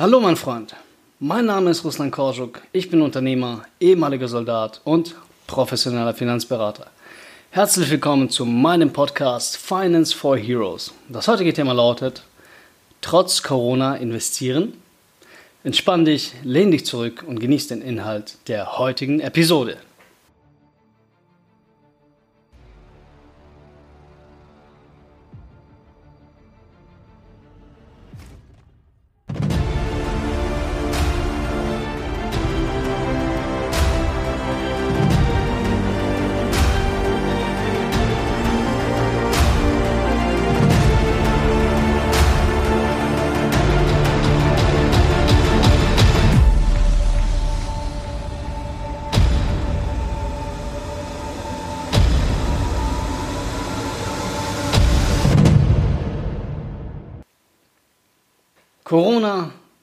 Hallo mein Freund, mein Name ist Ruslan Korschuk, ich bin Unternehmer, ehemaliger Soldat und professioneller Finanzberater. Herzlich willkommen zu meinem Podcast Finance for Heroes. Das heutige Thema lautet, trotz Corona investieren? Entspann dich, lehn dich zurück und genieß den Inhalt der heutigen Episode.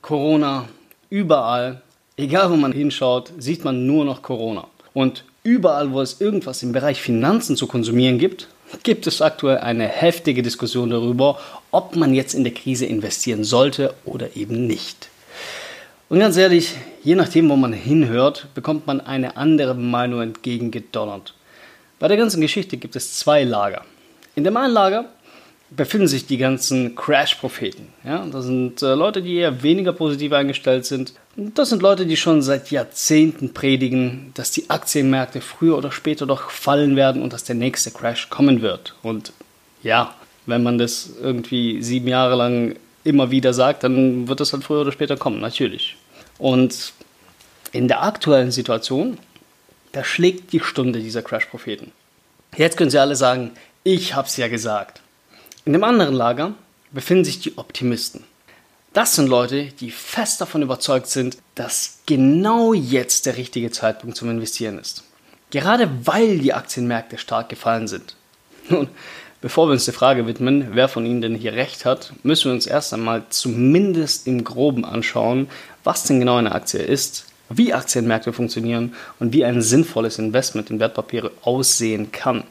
Corona, überall, egal wo man hinschaut, sieht man nur noch Corona. Und überall, wo es irgendwas im Bereich Finanzen zu konsumieren gibt, gibt es aktuell eine heftige Diskussion darüber, ob man jetzt in der Krise investieren sollte oder eben nicht. Und ganz ehrlich, je nachdem, wo man hinhört, bekommt man eine andere Meinung entgegengedonnert. Bei der ganzen Geschichte gibt es zwei Lager. In dem einen Lager befinden sich die ganzen Crash-Propheten. Ja? Das sind äh, Leute, die eher weniger positiv eingestellt sind. Und das sind Leute, die schon seit Jahrzehnten predigen, dass die Aktienmärkte früher oder später doch fallen werden und dass der nächste Crash kommen wird. Und ja, wenn man das irgendwie sieben Jahre lang immer wieder sagt, dann wird das halt früher oder später kommen, natürlich. Und in der aktuellen Situation, da schlägt die Stunde dieser Crash-Propheten. Jetzt können sie alle sagen, ich hab's ja gesagt. In dem anderen Lager befinden sich die Optimisten. Das sind Leute, die fest davon überzeugt sind, dass genau jetzt der richtige Zeitpunkt zum Investieren ist. Gerade weil die Aktienmärkte stark gefallen sind. Nun, bevor wir uns der Frage widmen, wer von Ihnen denn hier recht hat, müssen wir uns erst einmal zumindest im Groben anschauen, was denn genau eine Aktie ist, wie Aktienmärkte funktionieren und wie ein sinnvolles Investment in Wertpapiere aussehen kann.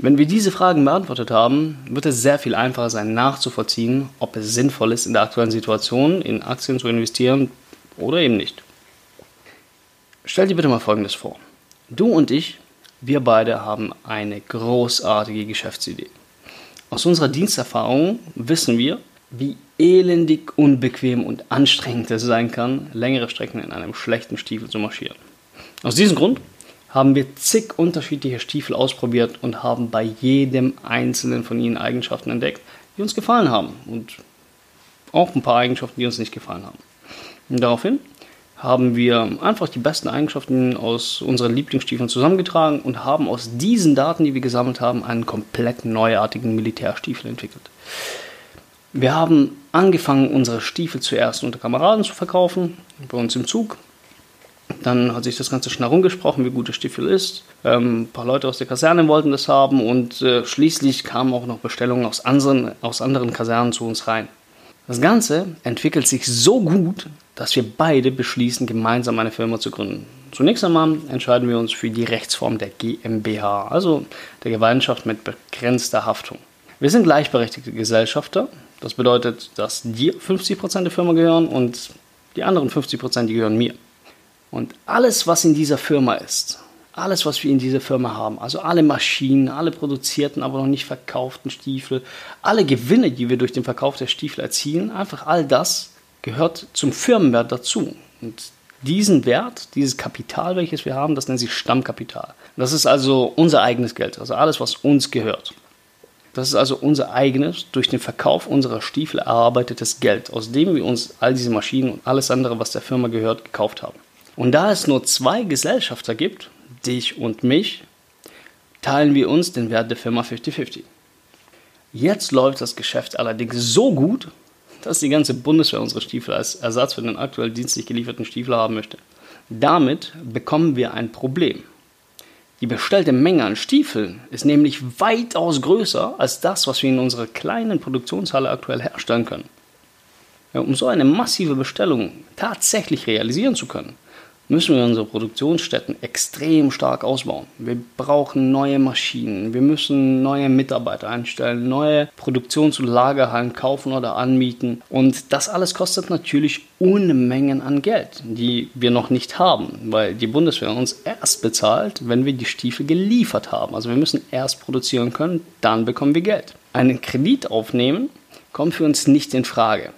Wenn wir diese Fragen beantwortet haben, wird es sehr viel einfacher sein nachzuvollziehen, ob es sinnvoll ist, in der aktuellen Situation in Aktien zu investieren oder eben nicht. Stell dir bitte mal Folgendes vor. Du und ich, wir beide haben eine großartige Geschäftsidee. Aus unserer Diensterfahrung wissen wir, wie elendig, unbequem und anstrengend es sein kann, längere Strecken in einem schlechten Stiefel zu marschieren. Aus diesem Grund haben wir zig unterschiedliche Stiefel ausprobiert und haben bei jedem einzelnen von ihnen Eigenschaften entdeckt, die uns gefallen haben und auch ein paar Eigenschaften, die uns nicht gefallen haben. Und daraufhin haben wir einfach die besten Eigenschaften aus unseren Lieblingsstiefeln zusammengetragen und haben aus diesen Daten, die wir gesammelt haben, einen komplett neuartigen Militärstiefel entwickelt. Wir haben angefangen, unsere Stiefel zuerst unter Kameraden zu verkaufen, bei uns im Zug, dann hat sich das Ganze schnell rumgesprochen, wie gut der Stiefel ist. Ähm, ein paar Leute aus der Kaserne wollten das haben und äh, schließlich kamen auch noch Bestellungen aus anderen, aus anderen Kasernen zu uns rein. Das Ganze entwickelt sich so gut, dass wir beide beschließen, gemeinsam eine Firma zu gründen. Zunächst einmal entscheiden wir uns für die Rechtsform der GmbH, also der Gemeinschaft mit begrenzter Haftung. Wir sind gleichberechtigte Gesellschafter. Das bedeutet, dass dir 50% der Firma gehören und die anderen 50% die gehören mir. Und alles, was in dieser Firma ist, alles, was wir in dieser Firma haben, also alle Maschinen, alle produzierten, aber noch nicht verkauften Stiefel, alle Gewinne, die wir durch den Verkauf der Stiefel erzielen, einfach all das gehört zum Firmenwert dazu. Und diesen Wert, dieses Kapital, welches wir haben, das nennt sich Stammkapital. Das ist also unser eigenes Geld, also alles, was uns gehört. Das ist also unser eigenes, durch den Verkauf unserer Stiefel erarbeitetes Geld, aus dem wir uns all diese Maschinen und alles andere, was der Firma gehört, gekauft haben. Und da es nur zwei Gesellschafter gibt, dich und mich, teilen wir uns den Wert der Firma 50-50. Jetzt läuft das Geschäft allerdings so gut, dass die ganze Bundeswehr unsere Stiefel als Ersatz für den aktuell dienstlich gelieferten Stiefel haben möchte. Damit bekommen wir ein Problem. Die bestellte Menge an Stiefeln ist nämlich weitaus größer als das, was wir in unserer kleinen Produktionshalle aktuell herstellen können. Um so eine massive Bestellung tatsächlich realisieren zu können, müssen wir unsere Produktionsstätten extrem stark ausbauen. Wir brauchen neue Maschinen, wir müssen neue Mitarbeiter einstellen, neue Produktions- und Lagerhallen kaufen oder anmieten. Und das alles kostet natürlich Unmengen an Geld, die wir noch nicht haben, weil die Bundeswehr uns erst bezahlt, wenn wir die Stiefel geliefert haben. Also wir müssen erst produzieren können, dann bekommen wir Geld. Einen Kredit aufnehmen kommt für uns nicht in Frage.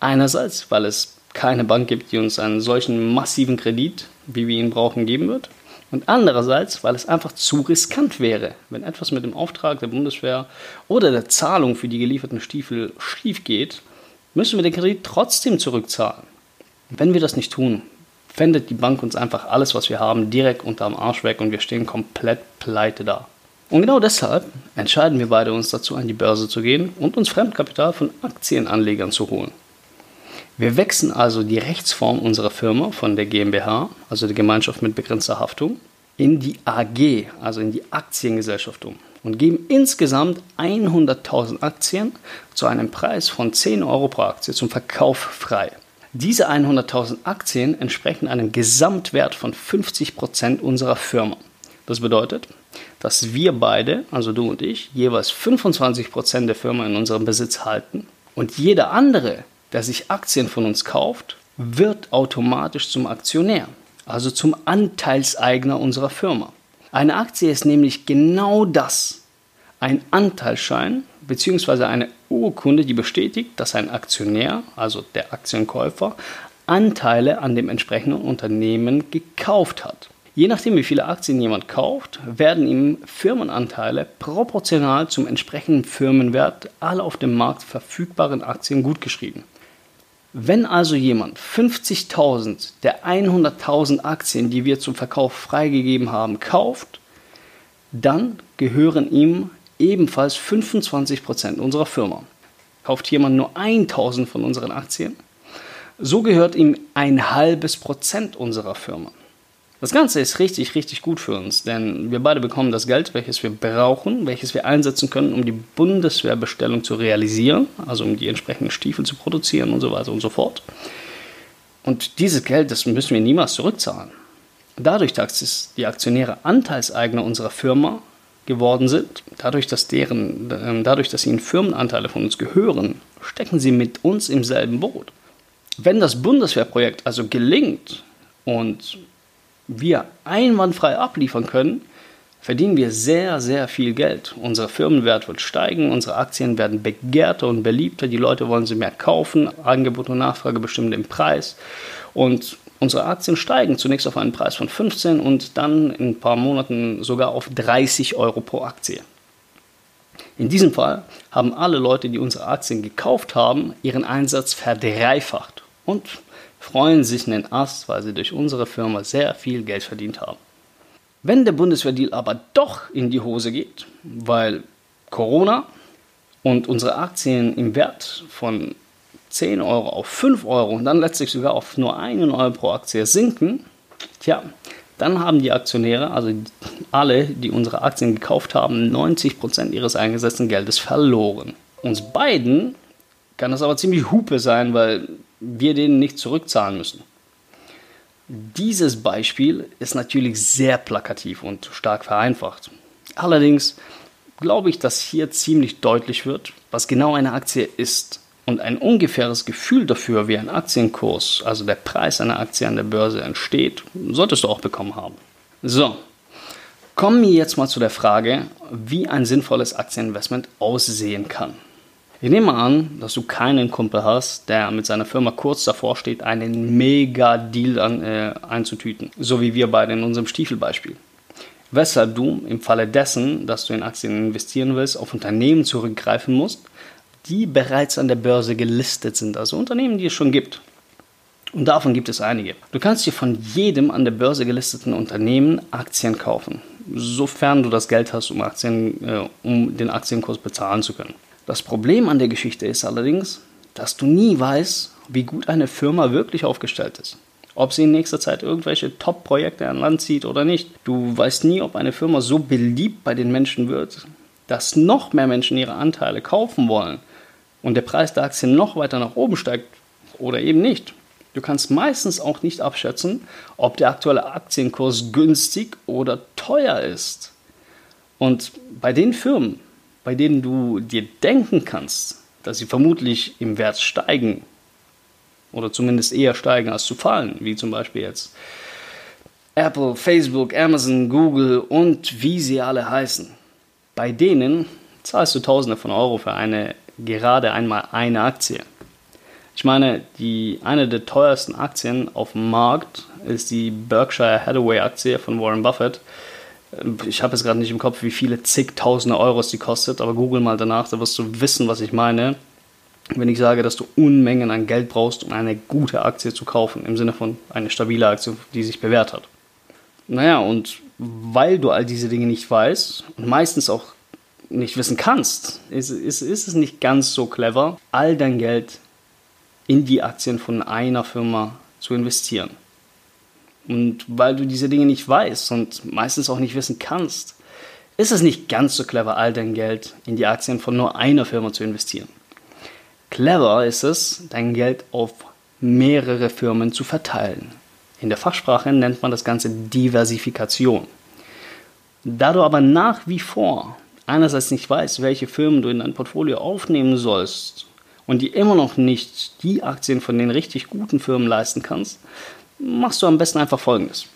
Einerseits, weil es keine Bank gibt, die uns einen solchen massiven Kredit, wie wir ihn brauchen, geben wird. Und andererseits, weil es einfach zu riskant wäre, wenn etwas mit dem Auftrag der Bundeswehr oder der Zahlung für die gelieferten Stiefel schief geht, müssen wir den Kredit trotzdem zurückzahlen. Wenn wir das nicht tun, fändet die Bank uns einfach alles, was wir haben, direkt unterm Arsch weg und wir stehen komplett pleite da. Und genau deshalb entscheiden wir beide uns dazu, an die Börse zu gehen und uns Fremdkapital von Aktienanlegern zu holen. Wir wechseln also die Rechtsform unserer Firma von der GmbH, also der Gemeinschaft mit begrenzter Haftung, in die AG, also in die Aktiengesellschaft um und geben insgesamt 100.000 Aktien zu einem Preis von 10 Euro pro Aktie zum Verkauf frei. Diese 100.000 Aktien entsprechen einem Gesamtwert von 50% unserer Firma. Das bedeutet, dass wir beide, also du und ich, jeweils 25% der Firma in unserem Besitz halten und jeder andere der sich Aktien von uns kauft, wird automatisch zum Aktionär, also zum Anteilseigner unserer Firma. Eine Aktie ist nämlich genau das, ein Anteilsschein bzw. eine Urkunde, die bestätigt, dass ein Aktionär, also der Aktienkäufer, Anteile an dem entsprechenden Unternehmen gekauft hat. Je nachdem, wie viele Aktien jemand kauft, werden ihm Firmenanteile proportional zum entsprechenden Firmenwert aller auf dem Markt verfügbaren Aktien gutgeschrieben. Wenn also jemand 50.000 der 100.000 Aktien, die wir zum Verkauf freigegeben haben, kauft, dann gehören ihm ebenfalls 25% unserer Firma. Kauft jemand nur 1000 von unseren Aktien, so gehört ihm ein halbes Prozent unserer Firma. Das Ganze ist richtig, richtig gut für uns, denn wir beide bekommen das Geld, welches wir brauchen, welches wir einsetzen können, um die Bundeswehrbestellung zu realisieren, also um die entsprechenden Stiefel zu produzieren und so weiter und so fort. Und dieses Geld, das müssen wir niemals zurückzahlen. Dadurch, dass die Aktionäre Anteilseigner unserer Firma geworden sind, dadurch, dass, deren, ähm, dadurch, dass ihnen Firmenanteile von uns gehören, stecken sie mit uns im selben Boot. Wenn das Bundeswehrprojekt also gelingt und wir einwandfrei abliefern können, verdienen wir sehr, sehr viel Geld. Unser Firmenwert wird steigen, unsere Aktien werden begehrter und beliebter, die Leute wollen sie mehr kaufen, Angebot und Nachfrage bestimmen den Preis und unsere Aktien steigen zunächst auf einen Preis von 15 und dann in ein paar Monaten sogar auf 30 Euro pro Aktie. In diesem Fall haben alle Leute, die unsere Aktien gekauft haben, ihren Einsatz verdreifacht und freuen sich einen Ast, weil sie durch unsere Firma sehr viel Geld verdient haben. Wenn der Bundeswehrdeal aber doch in die Hose geht, weil Corona und unsere Aktien im Wert von 10 Euro auf 5 Euro und dann letztlich sogar auf nur 1 Euro pro Aktie sinken, tja, dann haben die Aktionäre, also alle, die unsere Aktien gekauft haben, 90% ihres eingesetzten Geldes verloren. Uns beiden kann das aber ziemlich Hupe sein, weil wir denen nicht zurückzahlen müssen. Dieses Beispiel ist natürlich sehr plakativ und stark vereinfacht. Allerdings glaube ich, dass hier ziemlich deutlich wird, was genau eine Aktie ist. Und ein ungefähres Gefühl dafür, wie ein Aktienkurs, also der Preis einer Aktie an der Börse entsteht, solltest du auch bekommen haben. So, kommen wir jetzt mal zu der Frage, wie ein sinnvolles Aktieninvestment aussehen kann. Ich nehme an, dass du keinen Kumpel hast, der mit seiner Firma kurz davor steht, einen Mega-Deal äh, einzutüten, so wie wir beide in unserem Stiefelbeispiel. Weshalb du im Falle dessen, dass du in Aktien investieren willst, auf Unternehmen zurückgreifen musst, die bereits an der Börse gelistet sind, also Unternehmen, die es schon gibt. Und davon gibt es einige. Du kannst dir von jedem an der Börse gelisteten Unternehmen Aktien kaufen, sofern du das Geld hast, um, Aktien, äh, um den Aktienkurs bezahlen zu können. Das Problem an der Geschichte ist allerdings, dass du nie weißt, wie gut eine Firma wirklich aufgestellt ist. Ob sie in nächster Zeit irgendwelche Top-Projekte an Land zieht oder nicht. Du weißt nie, ob eine Firma so beliebt bei den Menschen wird, dass noch mehr Menschen ihre Anteile kaufen wollen und der Preis der Aktien noch weiter nach oben steigt oder eben nicht. Du kannst meistens auch nicht abschätzen, ob der aktuelle Aktienkurs günstig oder teuer ist. Und bei den Firmen, bei denen du dir denken kannst, dass sie vermutlich im Wert steigen oder zumindest eher steigen als zu fallen, wie zum Beispiel jetzt Apple, Facebook, Amazon, Google und wie sie alle heißen. Bei denen zahlst du Tausende von Euro für eine gerade einmal eine Aktie. Ich meine, die, eine der teuersten Aktien auf dem Markt ist die Berkshire Hathaway Aktie von Warren Buffett. Ich habe jetzt gerade nicht im Kopf, wie viele zigtausende Euros die kostet, aber google mal danach, da wirst du wissen, was ich meine wenn ich sage, dass du Unmengen an Geld brauchst, um eine gute Aktie zu kaufen, im Sinne von eine stabile Aktie, die sich bewährt hat. Naja, und weil du all diese Dinge nicht weißt und meistens auch nicht wissen kannst, ist, ist, ist es nicht ganz so clever, all dein Geld in die Aktien von einer Firma zu investieren. Und weil du diese Dinge nicht weißt und meistens auch nicht wissen kannst, ist es nicht ganz so clever, all dein Geld in die Aktien von nur einer Firma zu investieren. Clever ist es, dein Geld auf mehrere Firmen zu verteilen. In der Fachsprache nennt man das Ganze Diversifikation. Da du aber nach wie vor einerseits nicht weißt, welche Firmen du in dein Portfolio aufnehmen sollst und die immer noch nicht die Aktien von den richtig guten Firmen leisten kannst, machst du am besten einfach Folgendes.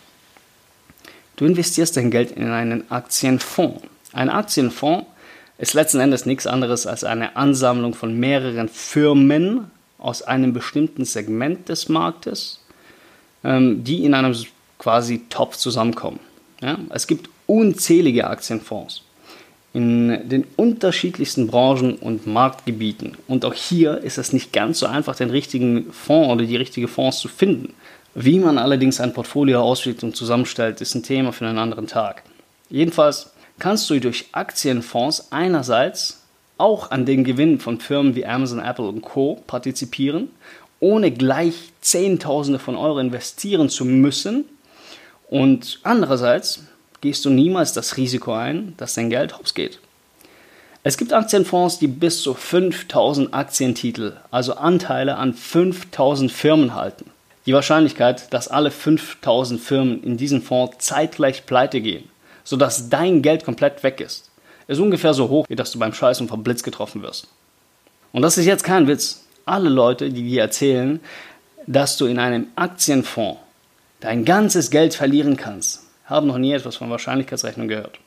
Du investierst dein Geld in einen Aktienfonds. Ein Aktienfonds ist letzten Endes nichts anderes als eine Ansammlung von mehreren Firmen aus einem bestimmten Segment des Marktes, ähm, die in einem quasi Topf zusammenkommen. Es gibt unzählige Aktienfonds in den unterschiedlichsten Branchen und Marktgebieten. Und auch hier ist es nicht ganz so einfach, den richtigen Fonds oder die richtige Fonds zu finden. Wie man allerdings ein Portfolio auswählt und zusammenstellt, ist ein Thema für einen anderen Tag. Jedenfalls kannst du durch Aktienfonds einerseits auch an den Gewinn von Firmen wie Amazon, Apple und Co. partizipieren, ohne gleich Zehntausende von Euro investieren zu müssen. Und andererseits gehst du niemals das Risiko ein, dass dein Geld hops geht. Es gibt Aktienfonds, die bis zu 5000 Aktientitel, also Anteile an 5000 Firmen halten. Die Wahrscheinlichkeit, dass alle 5000 Firmen in diesem Fonds zeitgleich pleite gehen, sodass dein Geld komplett weg ist, ist ungefähr so hoch, wie dass du beim Scheißen vom Blitz getroffen wirst. Und das ist jetzt kein Witz. Alle Leute, die dir erzählen, dass du in einem Aktienfonds dein ganzes Geld verlieren kannst, haben noch nie etwas von Wahrscheinlichkeitsrechnung gehört.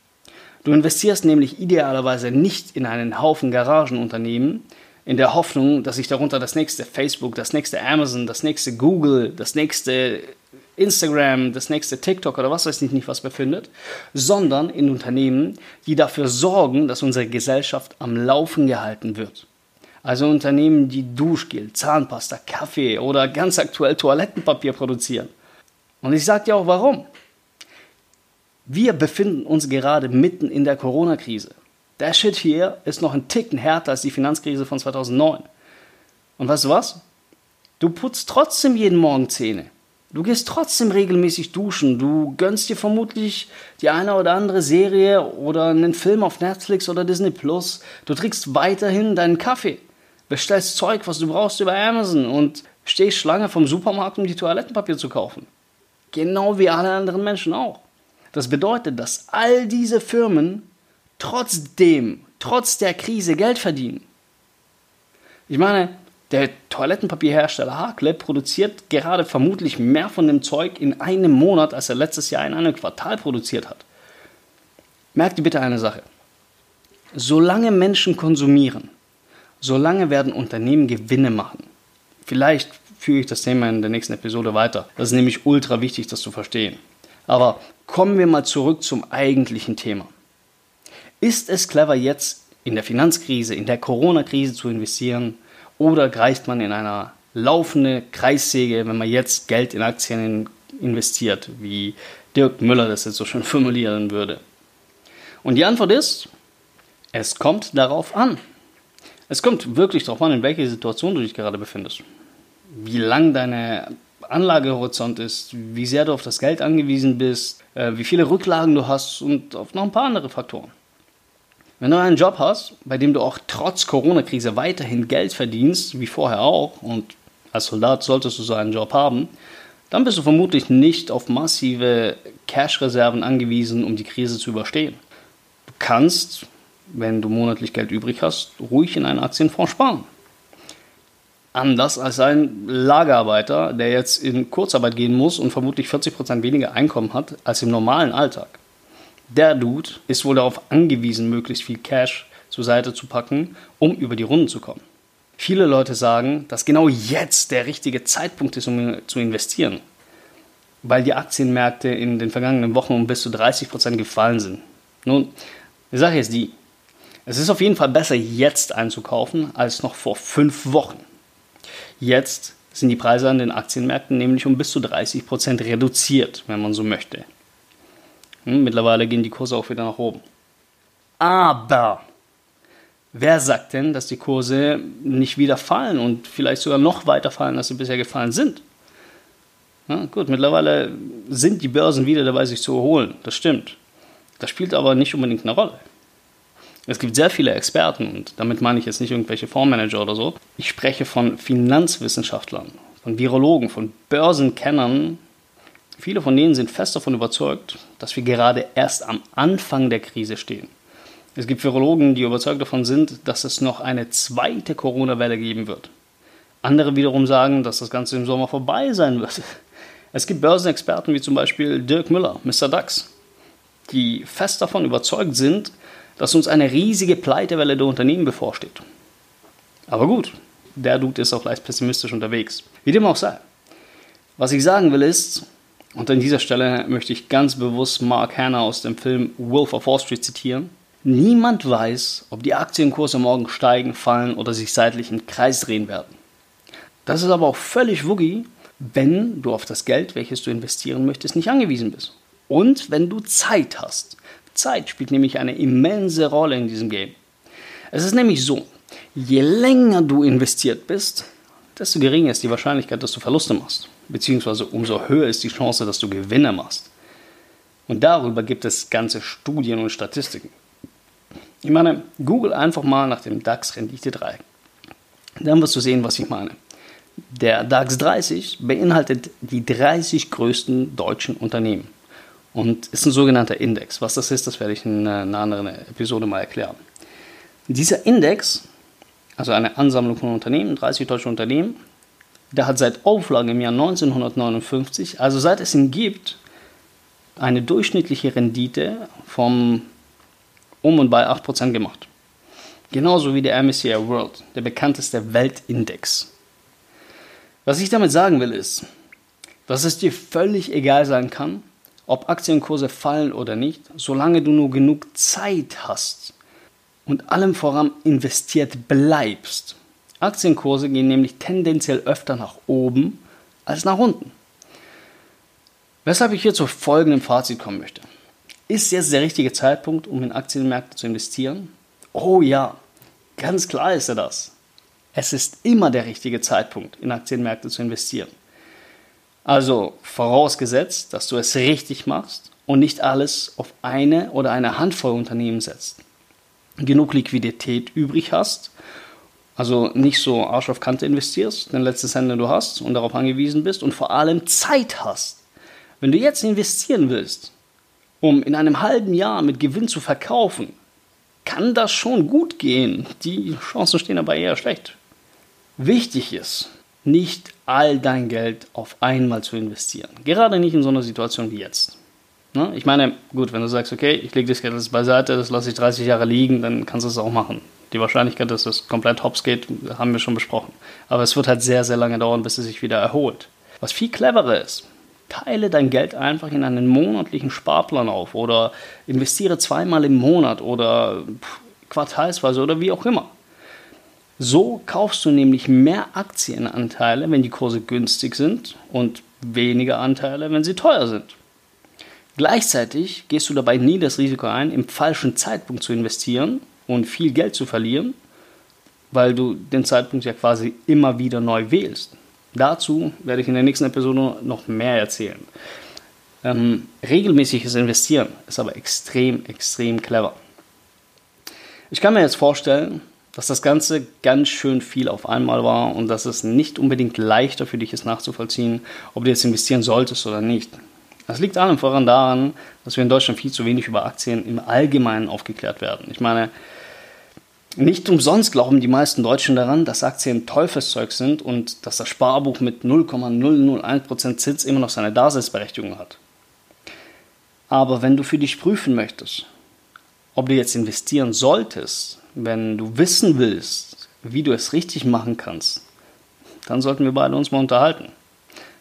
Du investierst nämlich idealerweise nicht in einen Haufen Garagenunternehmen, in der Hoffnung, dass sich darunter das nächste Facebook, das nächste Amazon, das nächste Google, das nächste Instagram, das nächste TikTok oder was weiß ich nicht was befindet, sondern in Unternehmen, die dafür sorgen, dass unsere Gesellschaft am Laufen gehalten wird. Also Unternehmen, die Duschgel, Zahnpasta, Kaffee oder ganz aktuell Toilettenpapier produzieren. Und ich sage dir auch warum. Wir befinden uns gerade mitten in der Corona-Krise. Der Shit hier ist noch ein Ticken härter als die Finanzkrise von 2009. Und weißt du was? Du putzt trotzdem jeden Morgen Zähne. Du gehst trotzdem regelmäßig duschen. Du gönnst dir vermutlich die eine oder andere Serie oder einen Film auf Netflix oder Disney Plus. Du trinkst weiterhin deinen Kaffee. Bestellst Zeug, was du brauchst über Amazon und stehst Schlange vom Supermarkt, um die Toilettenpapier zu kaufen. Genau wie alle anderen Menschen auch. Das bedeutet, dass all diese Firmen trotzdem, trotz der Krise Geld verdienen. Ich meine, der Toilettenpapierhersteller Hakle produziert gerade vermutlich mehr von dem Zeug in einem Monat, als er letztes Jahr in einem Quartal produziert hat. Merkt dir bitte eine Sache. Solange Menschen konsumieren, solange werden Unternehmen Gewinne machen. Vielleicht führe ich das Thema in der nächsten Episode weiter. Das ist nämlich ultra wichtig, das zu verstehen. Aber kommen wir mal zurück zum eigentlichen Thema. Ist es clever jetzt in der Finanzkrise, in der Corona-Krise zu investieren oder greift man in eine laufende Kreissäge, wenn man jetzt Geld in Aktien investiert, wie Dirk Müller das jetzt so schön formulieren würde? Und die Antwort ist, es kommt darauf an. Es kommt wirklich darauf an, in welcher Situation du dich gerade befindest. Wie lang deine Anlagehorizont ist, wie sehr du auf das Geld angewiesen bist, äh, wie viele Rücklagen du hast und auf noch ein paar andere Faktoren. Wenn du einen Job hast, bei dem du auch trotz Corona-Krise weiterhin Geld verdienst, wie vorher auch, und als Soldat solltest du so einen Job haben, dann bist du vermutlich nicht auf massive Cash-Reserven angewiesen, um die Krise zu überstehen. Du kannst, wenn du monatlich Geld übrig hast, ruhig in einen Aktienfonds sparen. Anders als ein Lagerarbeiter, der jetzt in Kurzarbeit gehen muss und vermutlich 40% weniger Einkommen hat als im normalen Alltag. Der Dude ist wohl darauf angewiesen, möglichst viel Cash zur Seite zu packen, um über die Runden zu kommen. Viele Leute sagen, dass genau jetzt der richtige Zeitpunkt ist, um zu investieren, weil die Aktienmärkte in den vergangenen Wochen um bis zu 30% gefallen sind. Nun, die Sache ist die, es ist auf jeden Fall besser, jetzt einzukaufen, als noch vor fünf Wochen. Jetzt sind die Preise an den Aktienmärkten nämlich um bis zu 30% reduziert, wenn man so möchte. Hm, mittlerweile gehen die Kurse auch wieder nach oben. Aber wer sagt denn, dass die Kurse nicht wieder fallen und vielleicht sogar noch weiter fallen, als sie bisher gefallen sind? Ja, gut, mittlerweile sind die Börsen wieder dabei, sich zu erholen. Das stimmt. Das spielt aber nicht unbedingt eine Rolle. Es gibt sehr viele Experten und damit meine ich jetzt nicht irgendwelche Fondsmanager oder so. Ich spreche von Finanzwissenschaftlern, von Virologen, von Börsenkennern. Viele von denen sind fest davon überzeugt, dass wir gerade erst am Anfang der Krise stehen. Es gibt Virologen, die überzeugt davon sind, dass es noch eine zweite Corona-Welle geben wird. Andere wiederum sagen, dass das Ganze im Sommer vorbei sein wird. Es gibt Börsenexperten wie zum Beispiel Dirk Müller, Mr. DAX, die fest davon überzeugt sind, dass uns eine riesige Pleitewelle der Unternehmen bevorsteht. Aber gut, der Dude ist auch leicht pessimistisch unterwegs. Wie dem auch sei. Was ich sagen will ist, und an dieser Stelle möchte ich ganz bewusst Mark Hanna aus dem Film Wolf of Wall Street zitieren. Niemand weiß, ob die Aktienkurse morgen steigen, fallen oder sich seitlich im Kreis drehen werden. Das ist aber auch völlig wuggy, wenn du auf das Geld, welches du investieren möchtest, nicht angewiesen bist. Und wenn du Zeit hast. Zeit spielt nämlich eine immense Rolle in diesem Game. Es ist nämlich so, je länger du investiert bist, desto geringer ist die Wahrscheinlichkeit, dass du Verluste machst. Beziehungsweise umso höher ist die Chance, dass du Gewinne machst. Und darüber gibt es ganze Studien und Statistiken. Ich meine, google einfach mal nach dem DAX Rendite 3. Dann wirst du sehen, was ich meine. Der DAX 30 beinhaltet die 30 größten deutschen Unternehmen und ist ein sogenannter Index. Was das ist, das werde ich in einer anderen Episode mal erklären. Dieser Index, also eine Ansammlung von Unternehmen, 30 deutsche Unternehmen, der hat seit Auflage im Jahr 1959, also seit es ihn gibt, eine durchschnittliche Rendite von um und bei 8% gemacht. Genauso wie der MSCI World, der bekannteste Weltindex. Was ich damit sagen will ist, dass es dir völlig egal sein kann, ob Aktienkurse fallen oder nicht, solange du nur genug Zeit hast und allem voran investiert bleibst. Aktienkurse gehen nämlich tendenziell öfter nach oben als nach unten. Weshalb ich hier zu folgendem Fazit kommen möchte. Ist jetzt der richtige Zeitpunkt, um in Aktienmärkte zu investieren? Oh ja, ganz klar ist er das. Es ist immer der richtige Zeitpunkt, in Aktienmärkte zu investieren. Also vorausgesetzt, dass du es richtig machst und nicht alles auf eine oder eine Handvoll Unternehmen setzt. Genug Liquidität übrig hast, also nicht so Arsch auf Kante investierst, den letzten Cent, du hast und darauf angewiesen bist und vor allem Zeit hast. Wenn du jetzt investieren willst, um in einem halben Jahr mit Gewinn zu verkaufen, kann das schon gut gehen. Die Chancen stehen aber eher schlecht. Wichtig ist, nicht all dein Geld auf einmal zu investieren. Gerade nicht in so einer Situation wie jetzt. Ne? Ich meine, gut, wenn du sagst, okay, ich lege das Geld jetzt beiseite, das lasse ich 30 Jahre liegen, dann kannst du es auch machen. Die Wahrscheinlichkeit, dass es komplett hops geht, haben wir schon besprochen. Aber es wird halt sehr, sehr lange dauern, bis es sich wieder erholt. Was viel cleverer ist, teile dein Geld einfach in einen monatlichen Sparplan auf oder investiere zweimal im Monat oder quartalsweise oder wie auch immer. So kaufst du nämlich mehr Aktienanteile, wenn die Kurse günstig sind und weniger Anteile, wenn sie teuer sind. Gleichzeitig gehst du dabei nie das Risiko ein, im falschen Zeitpunkt zu investieren und viel Geld zu verlieren, weil du den Zeitpunkt ja quasi immer wieder neu wählst. Dazu werde ich in der nächsten Episode noch mehr erzählen. Ähm, regelmäßiges Investieren ist aber extrem, extrem clever. Ich kann mir jetzt vorstellen, dass das Ganze ganz schön viel auf einmal war und dass es nicht unbedingt leichter für dich ist nachzuvollziehen, ob du jetzt investieren solltest oder nicht. Das liegt allem voran daran, dass wir in Deutschland viel zu wenig über Aktien im Allgemeinen aufgeklärt werden. Ich meine, nicht umsonst glauben die meisten Deutschen daran, dass Aktien Teufelszeug sind und dass das Sparbuch mit 0,001% Zins immer noch seine Daseinsberechtigung hat. Aber wenn du für dich prüfen möchtest, ob du jetzt investieren solltest, wenn du wissen willst, wie du es richtig machen kannst, dann sollten wir beide uns mal unterhalten.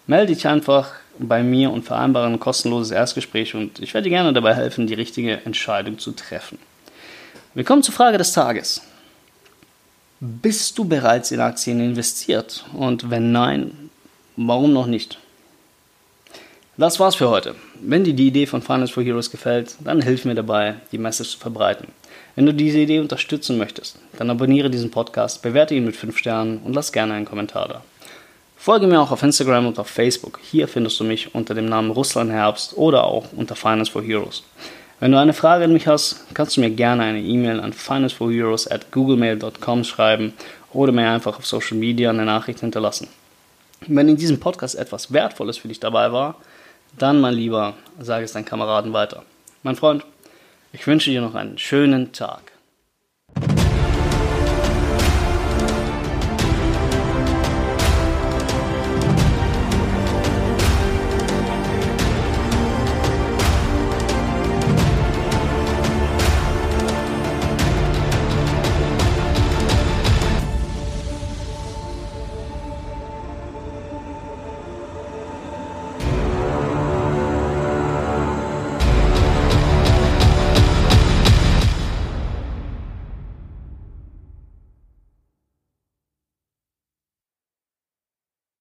Melde dich einfach bei mir und vereinbare ein kostenloses Erstgespräch und ich werde dir gerne dabei helfen, die richtige Entscheidung zu treffen. Wir kommen zur Frage des Tages. Bist du bereits in Aktien investiert? Und wenn nein, warum noch nicht? Das war's für heute. Wenn dir die Idee von Finance for Heroes gefällt, dann hilf mir dabei, die Message zu verbreiten. Wenn du diese Idee unterstützen möchtest, dann abonniere diesen Podcast, bewerte ihn mit 5 Sternen und lass gerne einen Kommentar da. Folge mir auch auf Instagram und auf Facebook. Hier findest du mich unter dem Namen Russland Herbst oder auch unter Finance for Heroes. Wenn du eine Frage an mich hast, kannst du mir gerne eine E-Mail an financeforheroes at googlemail.com schreiben oder mir einfach auf Social Media eine Nachricht hinterlassen. Wenn in diesem Podcast etwas Wertvolles für dich dabei war, dann mein Lieber, sage es deinen Kameraden weiter. Mein Freund, ich wünsche dir noch einen schönen Tag.